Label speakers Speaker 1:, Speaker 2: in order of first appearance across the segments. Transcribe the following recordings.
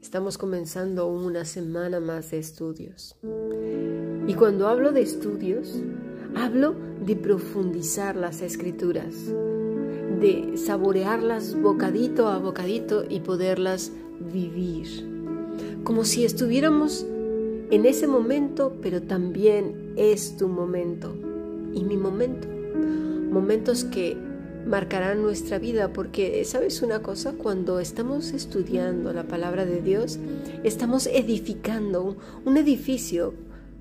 Speaker 1: Estamos comenzando una semana más de estudios. Y cuando hablo de estudios, hablo de profundizar las escrituras, de saborearlas bocadito a bocadito y poderlas vivir. Como si estuviéramos en ese momento, pero también es tu momento y mi momento. Momentos que marcarán nuestra vida, porque sabes una cosa, cuando estamos estudiando la palabra de Dios, estamos edificando un, edificio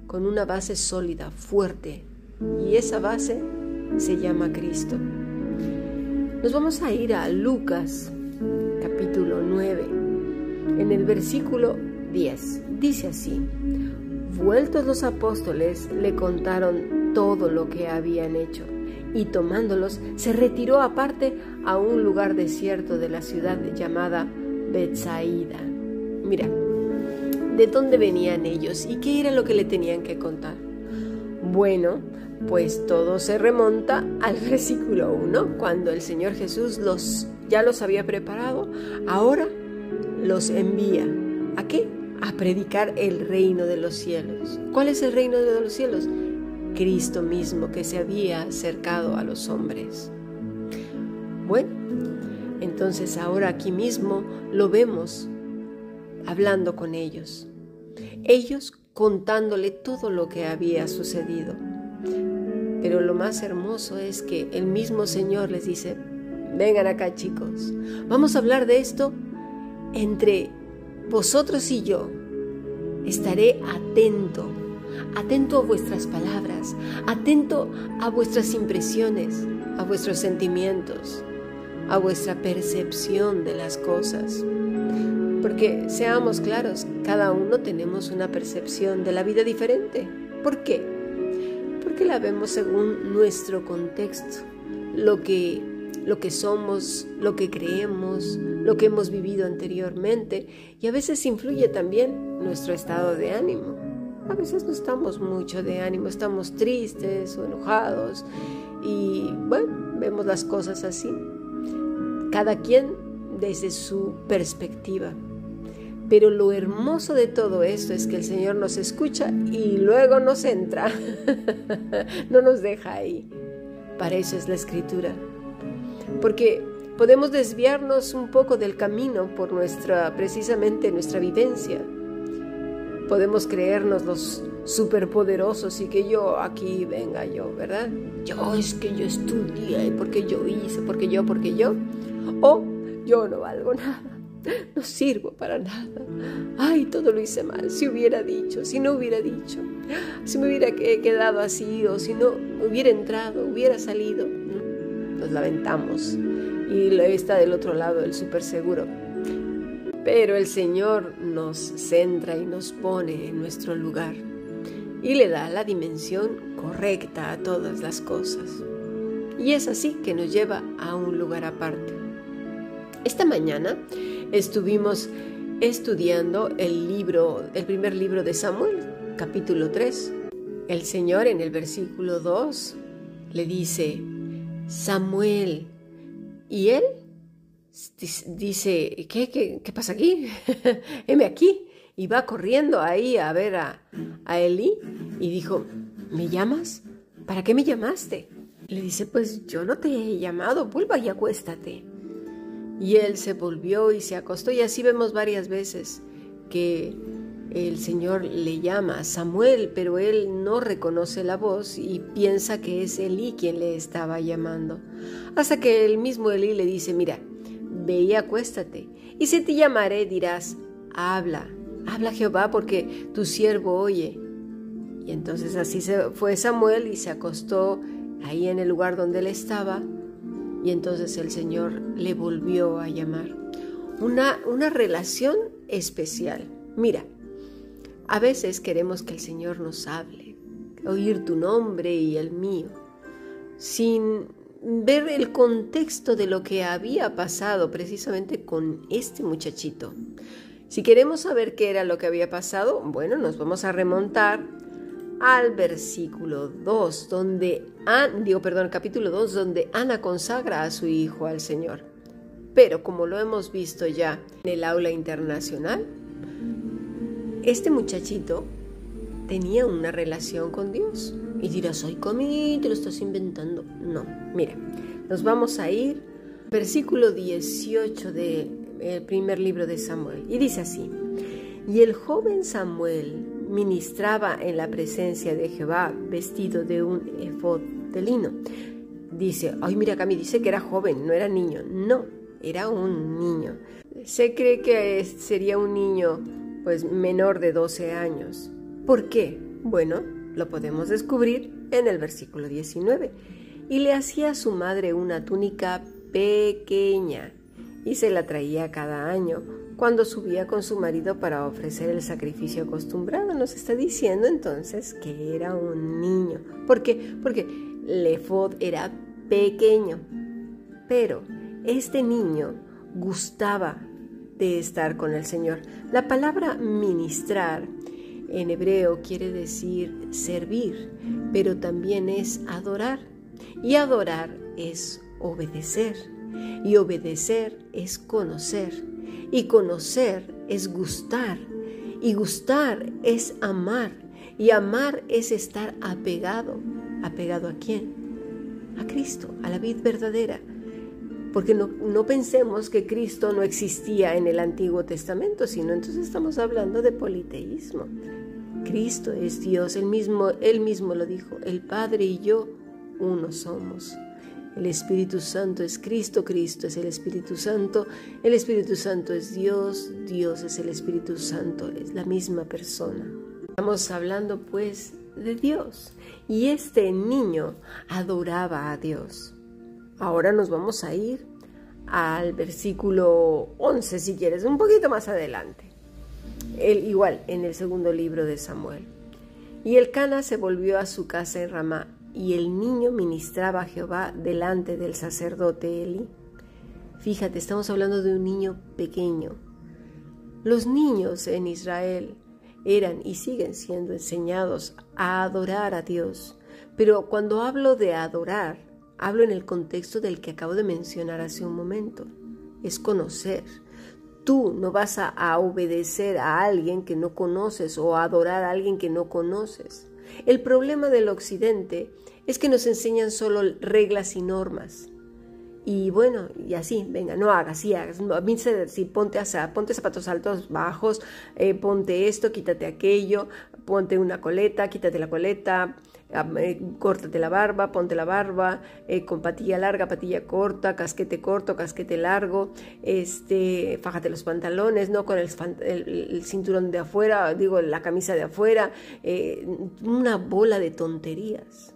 Speaker 1: con una base sólida, fuerte, y esa base se llama Cristo. Nos vamos a ir a Lucas capítulo 9, en el versículo 10. Dice así, vueltos los apóstoles le contaron todo lo que habían hecho y tomándolos se retiró aparte a un lugar desierto de la ciudad llamada Betsaida. Mira, ¿de dónde venían ellos y qué era lo que le tenían que contar? Bueno, pues todo se remonta al versículo 1, cuando el Señor Jesús los ya los había preparado, ahora los envía. ¿A qué? A predicar el reino de los cielos. ¿Cuál es el reino de los cielos? Cristo mismo que se había acercado a los hombres. Bueno, entonces ahora aquí mismo lo vemos hablando con ellos, ellos contándole todo lo que había sucedido. Pero lo más hermoso es que el mismo Señor les dice, vengan acá chicos, vamos a hablar de esto entre vosotros y yo. Estaré atento atento a vuestras palabras, atento a vuestras impresiones, a vuestros sentimientos, a vuestra percepción de las cosas. Porque seamos claros, cada uno tenemos una percepción de la vida diferente. ¿Por qué? Porque la vemos según nuestro contexto, lo que, lo que somos, lo que creemos, lo que hemos vivido anteriormente y a veces influye también nuestro estado de ánimo. A veces no estamos mucho de ánimo, estamos tristes o enojados y bueno, vemos las cosas así. Cada quien desde su perspectiva. Pero lo hermoso de todo esto es que el Señor nos escucha y luego nos entra. no nos deja ahí. Para eso es la escritura. Porque podemos desviarnos un poco del camino por nuestra, precisamente nuestra vivencia podemos creernos los superpoderosos y que yo aquí venga yo, ¿verdad? Yo es que yo estudié, porque yo hice, porque yo, porque yo. O yo no valgo nada, no sirvo para nada. Ay, todo lo hice mal, si hubiera dicho, si no hubiera dicho, si me hubiera quedado así o si no hubiera entrado, hubiera salido. Nos lamentamos y está del otro lado el super seguro pero el Señor nos centra y nos pone en nuestro lugar y le da la dimensión correcta a todas las cosas. Y es así que nos lleva a un lugar aparte. Esta mañana estuvimos estudiando el libro, el primer libro de Samuel, capítulo 3. El Señor en el versículo 2 le dice, Samuel, y él dice, ¿qué, qué, pasa aquí? Heme aquí. Y va corriendo ahí a ver a, a Eli y dijo, ¿me llamas? ¿Para qué me llamaste? Le dice, pues yo no te he llamado, vuelva y acuéstate. Y él se volvió y se acostó y así vemos varias veces que el Señor le llama Samuel, pero él no reconoce la voz y piensa que es Elí quien le estaba llamando. Hasta que el mismo Elí le dice, mira, ve y acuéstate, y si te llamaré dirás, habla, habla Jehová porque tu siervo oye. Y entonces así se fue Samuel y se acostó ahí en el lugar donde él estaba, y entonces el Señor le volvió a llamar. Una, una relación especial. Mira, a veces queremos que el Señor nos hable, oír tu nombre y el mío, sin ver el contexto de lo que había pasado precisamente con este muchachito. Si queremos saber qué era lo que había pasado, bueno, nos vamos a remontar al versículo 2, donde, digo, perdón, capítulo 2, donde Ana consagra a su hijo al Señor. Pero como lo hemos visto ya en el aula internacional, este muchachito tenía una relación con Dios. Y dirás, ay, comí, te lo estás inventando. No, mira, nos vamos a ir, versículo 18 del primer libro de Samuel. Y dice así, y el joven Samuel ministraba en la presencia de Jehová vestido de un efod de lino. Dice, ay, mira, Cami dice que era joven, no era niño. No, era un niño. Se cree que sería un niño pues menor de 12 años. ¿Por qué? Bueno, lo podemos descubrir en el versículo 19. Y le hacía a su madre una túnica pequeña y se la traía cada año cuando subía con su marido para ofrecer el sacrificio acostumbrado. Nos está diciendo entonces que era un niño. ¿Por qué? Porque Lefod era pequeño. Pero este niño gustaba de estar con el Señor. La palabra ministrar en hebreo quiere decir servir, pero también es adorar. Y adorar es obedecer. Y obedecer es conocer. Y conocer es gustar. Y gustar es amar. Y amar es estar apegado. ¿Apegado a quién? A Cristo, a la vida verdadera porque no, pensemos que Cristo no existía en el Antiguo Testamento, sino entonces estamos hablando de politeísmo. Cristo es Dios, él mismo, él mismo lo dijo, el Padre y yo uno somos. El Espíritu Santo es Cristo, Cristo es el Espíritu Santo, el Espíritu Santo es Dios, Dios es el Espíritu Santo, es la misma persona. Estamos hablando pues de Dios y este niño adoraba a Dios. Ahora nos vamos a ir al versículo 11, si quieres, un poquito más adelante. El, igual, en el segundo libro de Samuel. Y el Cana se volvió a su casa en Ramá, y el niño ministraba a Jehová delante del sacerdote Eli. Fíjate, estamos hablando de un niño pequeño. Los niños en Israel eran y siguen siendo enseñados a adorar a Dios. Pero cuando hablo de adorar, Hablo en el contexto del que acabo de mencionar hace un momento. Es conocer. Tú no vas a, obedecer a alguien que no conoces o a adorar a alguien que no conoces. El problema del occidente es que nos enseñan solo reglas y normas. Y bueno, y así, venga, no hagas, sí hagas. Mí si ponte, a, ponte zapatos altos, bajos, eh, ponte esto, quítate aquello, ponte una coleta, quítate la coleta, eh, córtate la barba, ponte la barba, eh, con patilla larga, patilla corta, casquete corto, casquete largo, este, fájate los pantalones, no con el, cinturón de afuera, digo, la camisa de afuera, eh, una bola de tonterías.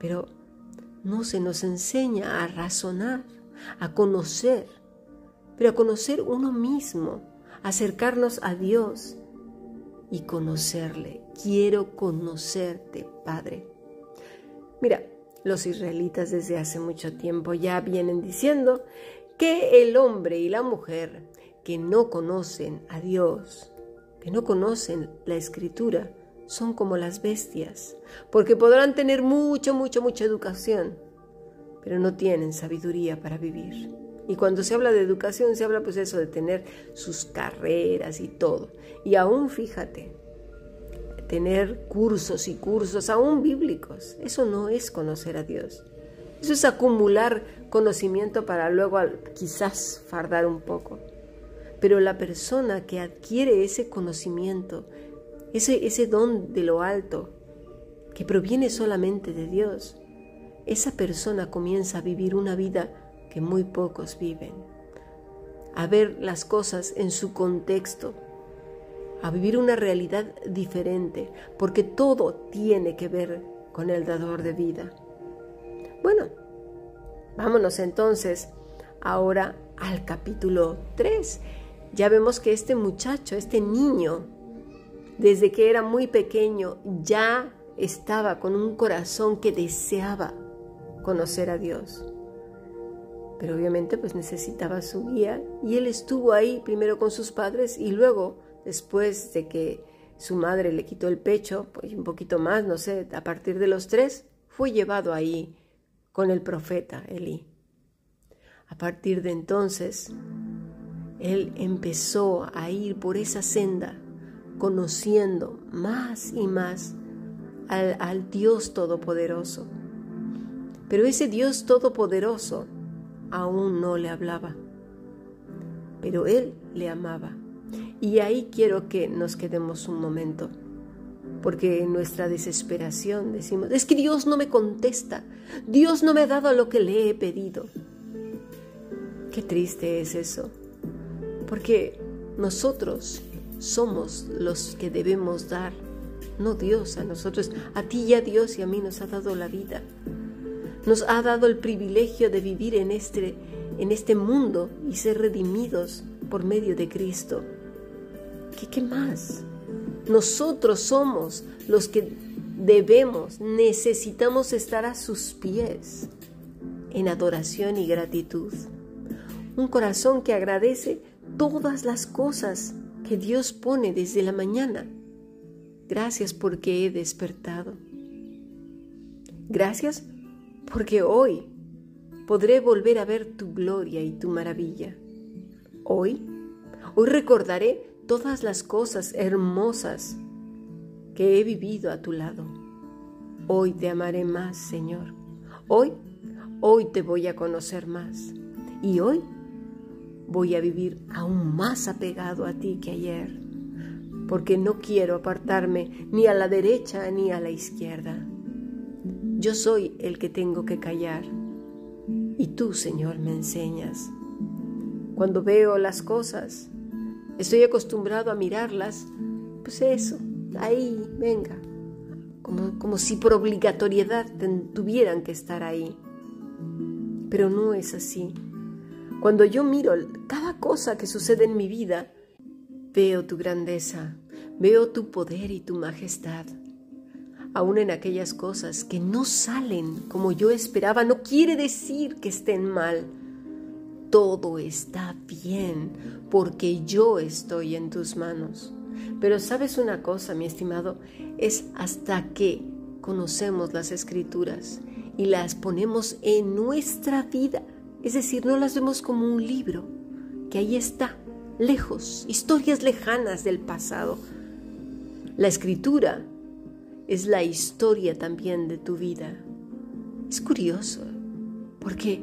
Speaker 1: Pero no se nos enseña a razonar, a conocer, pero a conocer uno mismo, acercarnos a Dios y conocerle. Quiero conocerte, Padre. Mira, los israelitas desde hace mucho tiempo ya vienen diciendo que el hombre y la mujer que no conocen a Dios, que no conocen la escritura, son como las bestias, porque podrán tener mucho, mucho, mucha educación, pero no tienen sabiduría para vivir. Y cuando se habla de educación, se habla pues eso de tener sus carreras y todo. Y aún fíjate, tener cursos y cursos, aún bíblicos, eso no es conocer a Dios. Eso es acumular conocimiento para luego quizás fardar un poco. Pero la persona que adquiere ese conocimiento, ese, ese don de lo alto, que proviene solamente de Dios, esa persona comienza a vivir una vida que muy pocos viven, a ver las cosas en su contexto, a vivir una realidad diferente, porque todo tiene que ver con el dador de vida. Bueno, vámonos entonces ahora al capítulo 3. Ya vemos que este muchacho, este niño, desde que era muy pequeño, ya estaba con un corazón que deseaba conocer a Dios. Pero obviamente pues necesitaba su guía y él estuvo ahí primero con sus padres y luego después de que su madre le quitó el pecho, pues un poquito más, no sé, a partir de los tres, fue llevado ahí con el profeta Elí. A partir de entonces, él empezó a ir por esa senda, conociendo más y más al, Dios Todopoderoso. Pero ese Dios Todopoderoso aún no le hablaba, pero él le amaba. Y ahí quiero que nos quedemos un momento, porque en nuestra desesperación decimos, es que Dios no me contesta, Dios no me ha dado lo que le he pedido. Qué triste es eso, porque nosotros somos los que debemos dar, no Dios a nosotros, a ti y a Dios y a mí nos ha dado la vida nos ha dado el privilegio de vivir en este, en este mundo y ser redimidos por medio de Cristo. ¿Qué, ¿Qué más? Nosotros somos los que debemos, necesitamos estar a sus pies en adoración y gratitud. Un corazón que agradece todas las cosas que Dios pone desde la mañana. Gracias porque he despertado. Gracias porque hoy podré volver a ver tu gloria y tu maravilla. Hoy, hoy recordaré todas las cosas hermosas que he vivido a tu lado. Hoy te amaré más, Señor. Hoy, hoy te voy a conocer más. Y hoy voy a vivir aún más apegado a ti que ayer, porque no quiero apartarme ni a la derecha ni a la izquierda. Yo soy el que tengo que callar y tú, Señor, me enseñas. Cuando veo las cosas, estoy acostumbrado a mirarlas, pues eso, ahí, venga, como, como si por obligatoriedad tuvieran que estar ahí. Pero no es así. Cuando yo miro cada cosa que sucede en mi vida, veo tu grandeza, veo tu poder y tu majestad aún en aquellas cosas que no salen como yo esperaba, no quiere decir que estén mal. Todo está bien porque yo estoy en tus manos. Pero sabes una cosa, mi estimado, es hasta que conocemos las escrituras y las ponemos en nuestra vida. Es decir, no las vemos como un libro, que ahí está, lejos, historias lejanas del pasado. La escritura es la historia también de tu vida. Es curioso, porque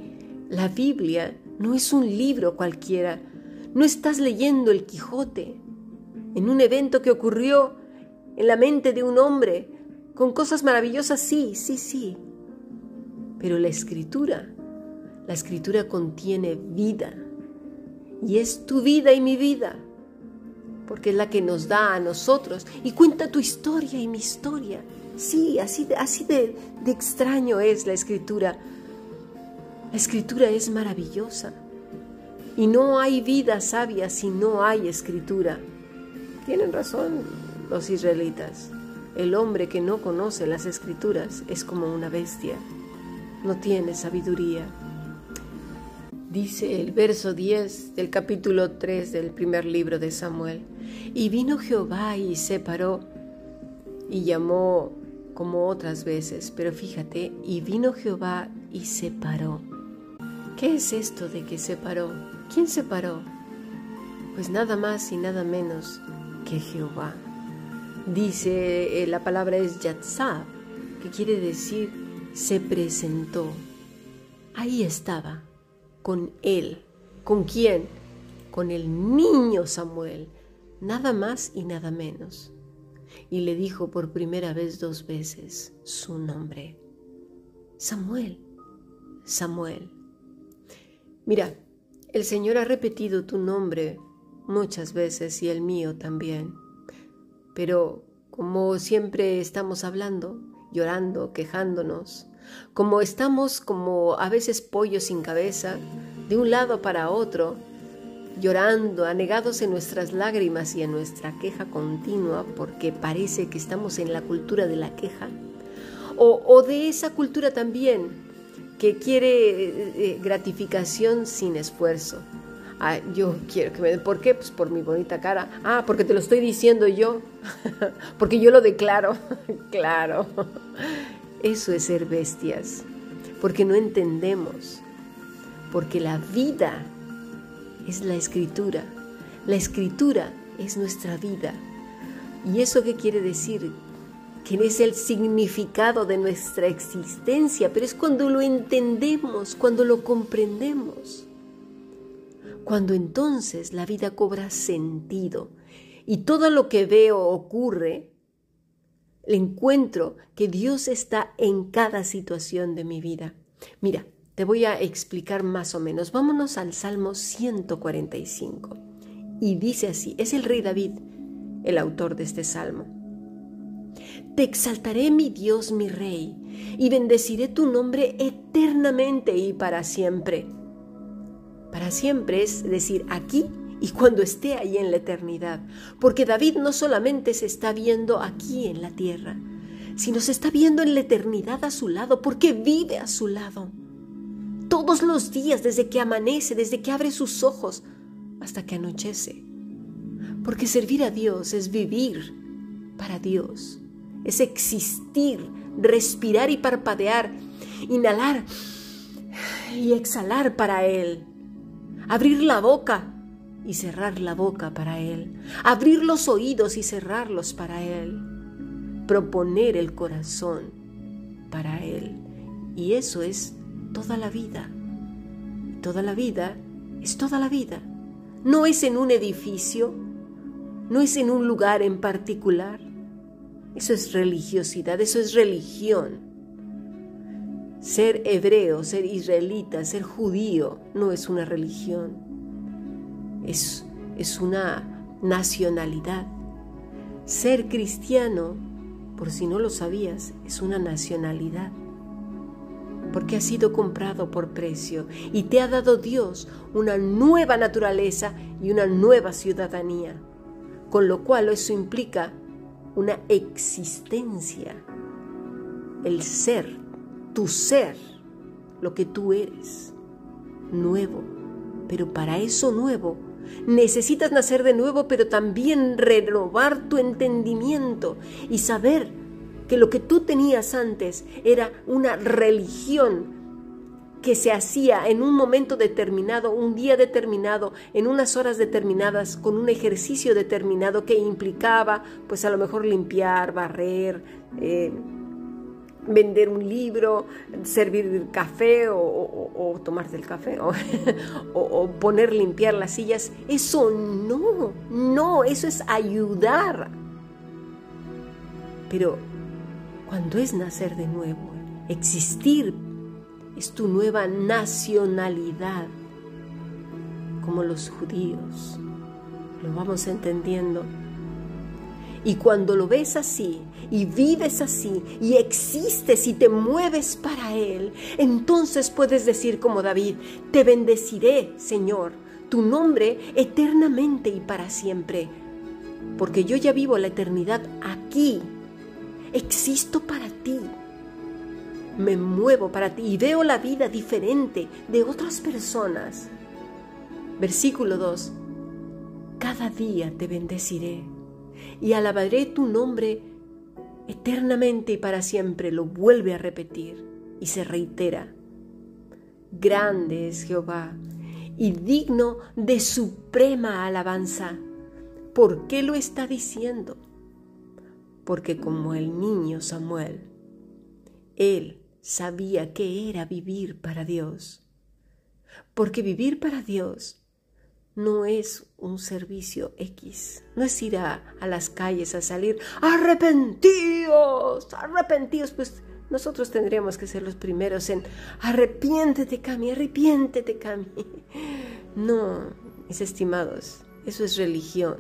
Speaker 1: la Biblia no es un libro cualquiera. No estás leyendo el Quijote en un evento que ocurrió en la mente de un hombre con cosas maravillosas, sí, sí, sí. Pero la escritura, la escritura contiene vida. Y es tu vida y mi vida porque es la que nos da a nosotros y cuenta tu historia y mi historia. Sí, así de, extraño es la escritura. La escritura es maravillosa y no hay vida sabia si no hay escritura. Tienen razón los israelitas. El hombre que no conoce las escrituras es como una bestia, no tiene sabiduría. Dice el verso 10 del capítulo 3 del primer libro de Samuel. Y vino Jehová y se paró y llamó como otras veces, pero fíjate, y vino Jehová y se paró. ¿Qué es esto de que se paró? ¿Quién se paró? Pues nada más y nada menos que Jehová. Dice, eh, la palabra es Yatzab, que quiere decir se presentó. Ahí estaba con él. ¿Con quién? con el niño Samuel, nada más y nada menos. Y le dijo por primera vez dos veces su nombre. Samuel, Samuel. Mira, el Señor ha repetido tu nombre muchas veces y el mío también. Pero como siempre estamos hablando, llorando, quejándonos, como estamos como a veces pollos sin cabeza, de un lado para otro, llorando, anegados en nuestras lágrimas y en nuestra queja continua, porque parece que estamos en la cultura de la queja, o, de esa cultura también que quiere eh, eh, gratificación sin esfuerzo. Ah, yo quiero que me ¿por qué? Pues por mi bonita cara. Ah, porque te lo estoy diciendo yo, porque yo lo declaro, claro. Eso es ser bestias, porque no entendemos, porque la vida es la escritura, la escritura es nuestra vida. ¿Y eso qué quiere decir? Que es el significado de nuestra existencia, pero es cuando lo entendemos, cuando lo comprendemos, cuando entonces la vida cobra sentido y todo lo que veo ocurre le encuentro que Dios está en cada situación de mi vida. Mira, te voy a explicar más o menos. Vámonos al Salmo 145. Y dice así, es el rey David el autor de este salmo. Te exaltaré mi Dios, mi rey, y bendeciré tu nombre eternamente y para siempre. Para siempre es decir, aquí y cuando esté ahí en la eternidad, porque David no solamente se está viendo aquí en la tierra, sino se está viendo en la eternidad a su lado, porque vive a su lado. Todos los días, desde que amanece, desde que abre sus ojos, hasta que anochece. Porque servir a Dios es vivir para Dios, es existir, respirar y parpadear, inhalar y exhalar para Él, abrir la boca y cerrar la boca para Él, abrir los oídos y cerrarlos para Él, proponer el corazón para Él. Y eso es toda la vida. Toda la vida es toda la vida. No es en un edificio, no es en un lugar en particular. Eso es religiosidad, eso es religión. Ser hebreo, ser israelita, ser judío no es una religión es, es una nacionalidad. Ser cristiano, por si no lo sabías, es una nacionalidad. Porque ha sido comprado por precio y te ha dado Dios una nueva naturaleza y una nueva ciudadanía. Con lo cual eso implica una existencia, el ser, tu ser, lo que tú eres, nuevo. Pero para eso nuevo Necesitas nacer de nuevo, pero también renovar tu entendimiento y saber que lo que tú tenías antes era una religión que se hacía en un momento determinado, un día determinado, en unas horas determinadas, con un ejercicio determinado que implicaba, pues a lo mejor limpiar, barrer, eh, vender un libro, servir café o, tomarte el café o, poner limpiar las sillas. Eso no, no, eso es ayudar. Pero cuando es nacer de nuevo, existir es tu nueva nacionalidad, como los judíos. Lo vamos entendiendo. Y cuando lo ves así, y vives así y existes y te mueves para Él, entonces puedes decir como David, te bendeciré, Señor, tu nombre eternamente y para siempre, porque yo ya vivo la eternidad aquí, existo para ti, me muevo para ti y veo la vida diferente de otras personas. Versículo 2. Cada día te bendeciré y alabaré tu nombre eternamente y para siempre lo vuelve a repetir y se reitera. Grande es Jehová y digno de suprema alabanza. ¿Por qué lo está diciendo? Porque como el niño Samuel, él sabía que era vivir para Dios. Porque vivir para Dios no es un servicio X, no es ir a, las calles a salir, arrepentidos, arrepentidos, pues nosotros tendríamos que ser los primeros en arrepiéntete, Cami, arrepiéntete, Cami. No, mis estimados, eso es religión.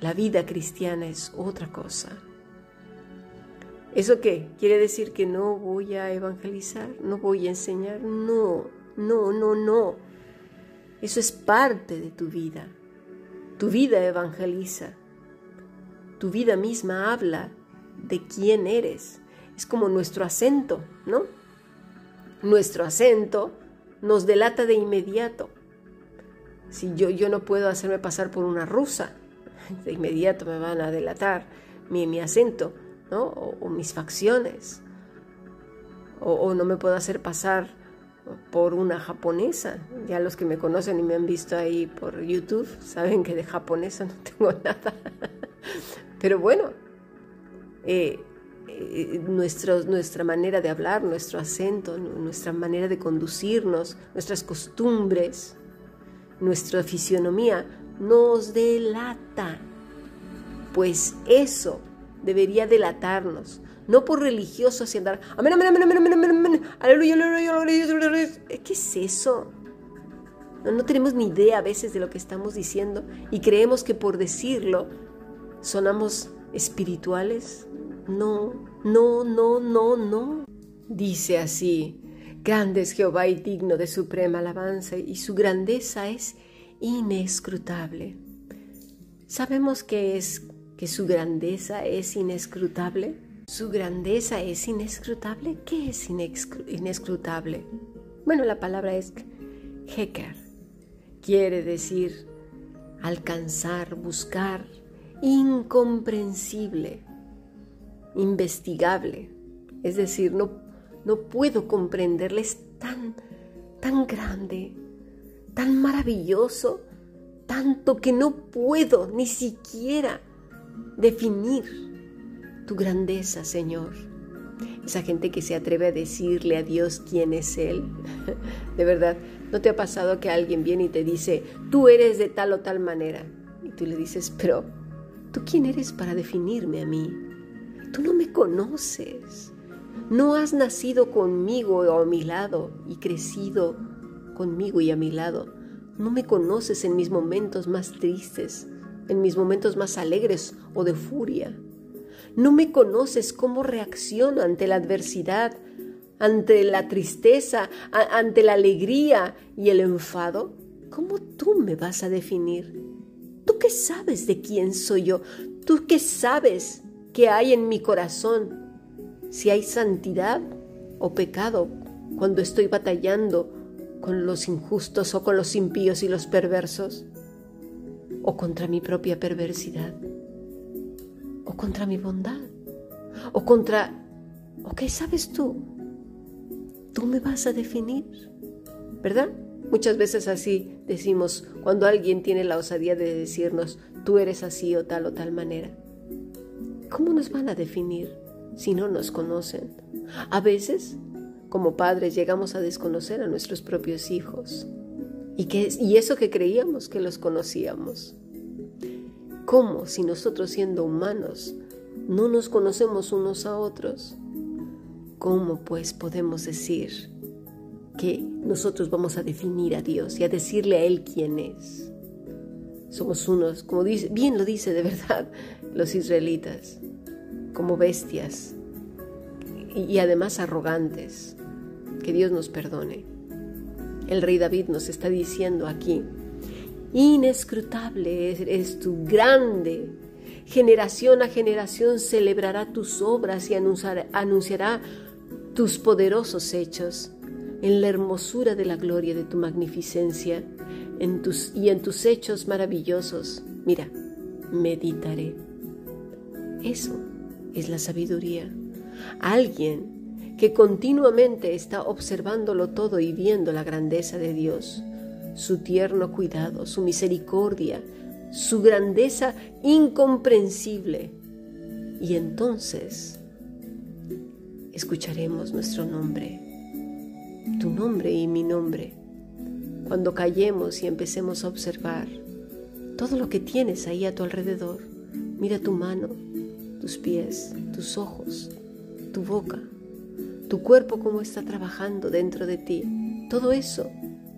Speaker 1: La vida cristiana es otra cosa. ¿Eso qué? ¿Quiere decir que no voy a evangelizar? ¿No voy a enseñar? No, no, no, no. Eso es parte de tu vida. Tu vida evangeliza. Tu vida misma habla de quién eres. Es como nuestro acento, ¿no? Nuestro acento nos delata de inmediato. Si yo, yo no puedo hacerme pasar por una rusa, de inmediato me van a delatar mi, mi acento, ¿no? O, mis facciones. O, o, no me puedo hacer pasar por una japonesa. Ya los que me conocen y me han visto ahí por YouTube saben que de japonesa no tengo nada. Pero bueno, eh, eh, nuestra manera de hablar, nuestro acento, nuestra manera de conducirnos, nuestras costumbres, nuestra fisionomía nos delata. Pues eso debería delatarnos, no por religiosos y andar, amén, amén, amén, amén, amén, aleluya, aleluya, aleluya, ¿Qué es eso? No, no tenemos ni idea a veces de lo que estamos diciendo y creemos que por decirlo sonamos espirituales. No, no, no, no, no. Dice así, grande es Jehová y digno de suprema alabanza y su grandeza es inescrutable. Sabemos que es que su grandeza es inescrutable. ¿Su grandeza es inescrutable? ¿Qué es inescrutable? Bueno, la palabra es heker. Quiere decir alcanzar, buscar, incomprensible, investigable. Es decir, no, no puedo comprenderle, es tan, tan grande, tan maravilloso, tanto que no puedo ni siquiera definir tu grandeza, Señor. Esa gente que se atreve a decirle a Dios quién es Él. De verdad, ¿no te ha pasado que alguien viene y te dice, tú eres de tal o tal manera? Y tú le dices, pero, ¿tú quién eres para definirme a mí? Tú no me conoces. No has nacido conmigo o a mi lado y crecido conmigo y a mi lado. No me conoces en mis momentos más tristes, en mis momentos más alegres o de furia. No me conoces cómo reacciono ante la adversidad, ante la tristeza, ante la alegría y el enfado. ¿Cómo tú me vas a definir? ¿Tú qué sabes de quién soy yo? ¿Tú qué sabes que hay en mi corazón? Si hay santidad o pecado cuando estoy batallando con los injustos o con los impíos y los perversos o contra mi propia perversidad o contra mi bondad, o contra, ¿o qué sabes tú? Tú me vas a definir, ¿verdad? Muchas veces así decimos cuando alguien tiene la osadía de decirnos, tú eres así o tal o tal manera. ¿Cómo nos van a definir si no nos conocen? A veces, como padres, llegamos a desconocer a nuestros propios hijos. Y, que, y eso que creíamos que los conocíamos. ¿Cómo si nosotros siendo humanos no nos conocemos unos a otros? ¿Cómo pues podemos decir que nosotros vamos a definir a Dios y a decirle a Él quién es? Somos unos, como bien lo dice de verdad los israelitas, como bestias y además arrogantes. Que Dios nos perdone. El rey David nos está diciendo aquí, Inescrutable es, tu grande. Generación a generación celebrará tus obras y anunciará tus poderosos hechos en la hermosura de la gloria de tu magnificencia en tus, y en tus hechos maravillosos. Mira, meditaré. Eso es la sabiduría. Alguien que continuamente está observándolo todo y viendo la grandeza de Dios su tierno cuidado, su misericordia, su grandeza incomprensible. Y entonces escucharemos nuestro nombre, tu nombre y mi nombre, cuando callemos y empecemos a observar todo lo que tienes ahí a tu alrededor. Mira tu mano, tus pies, tus ojos, tu boca, tu cuerpo cómo está trabajando dentro de ti. Todo eso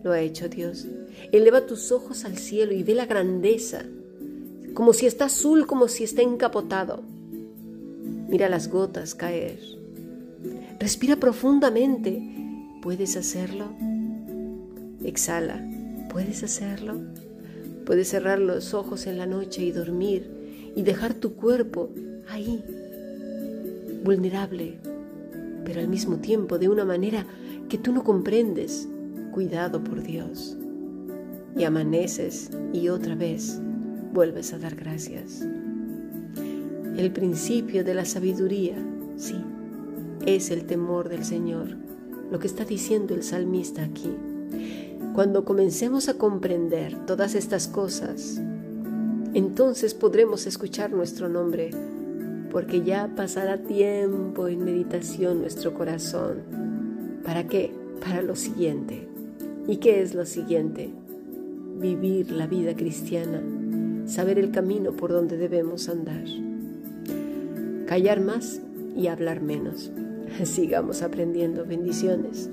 Speaker 1: lo ha hecho Dios. Eleva tus ojos al cielo y ve la grandeza, como si está azul, como si está encapotado. Mira las gotas caer. Respira profundamente. ¿Puedes hacerlo? Exhala. ¿Puedes hacerlo? Puedes cerrar los ojos en la noche y dormir y dejar tu cuerpo ahí, vulnerable, pero al mismo tiempo de una manera que tú no comprendes, cuidado por Dios. Y amaneces y otra vez vuelves a dar gracias. El principio de la sabiduría, sí, es el temor del Señor, lo que está diciendo el salmista aquí. Cuando comencemos a comprender todas estas cosas, entonces podremos escuchar nuestro nombre, porque ya pasará tiempo en meditación nuestro corazón. ¿Para qué? Para lo siguiente. ¿Y qué es lo siguiente? Vivir la vida cristiana, saber el camino por donde debemos andar. Callar más y hablar menos. Sigamos aprendiendo. Bendiciones.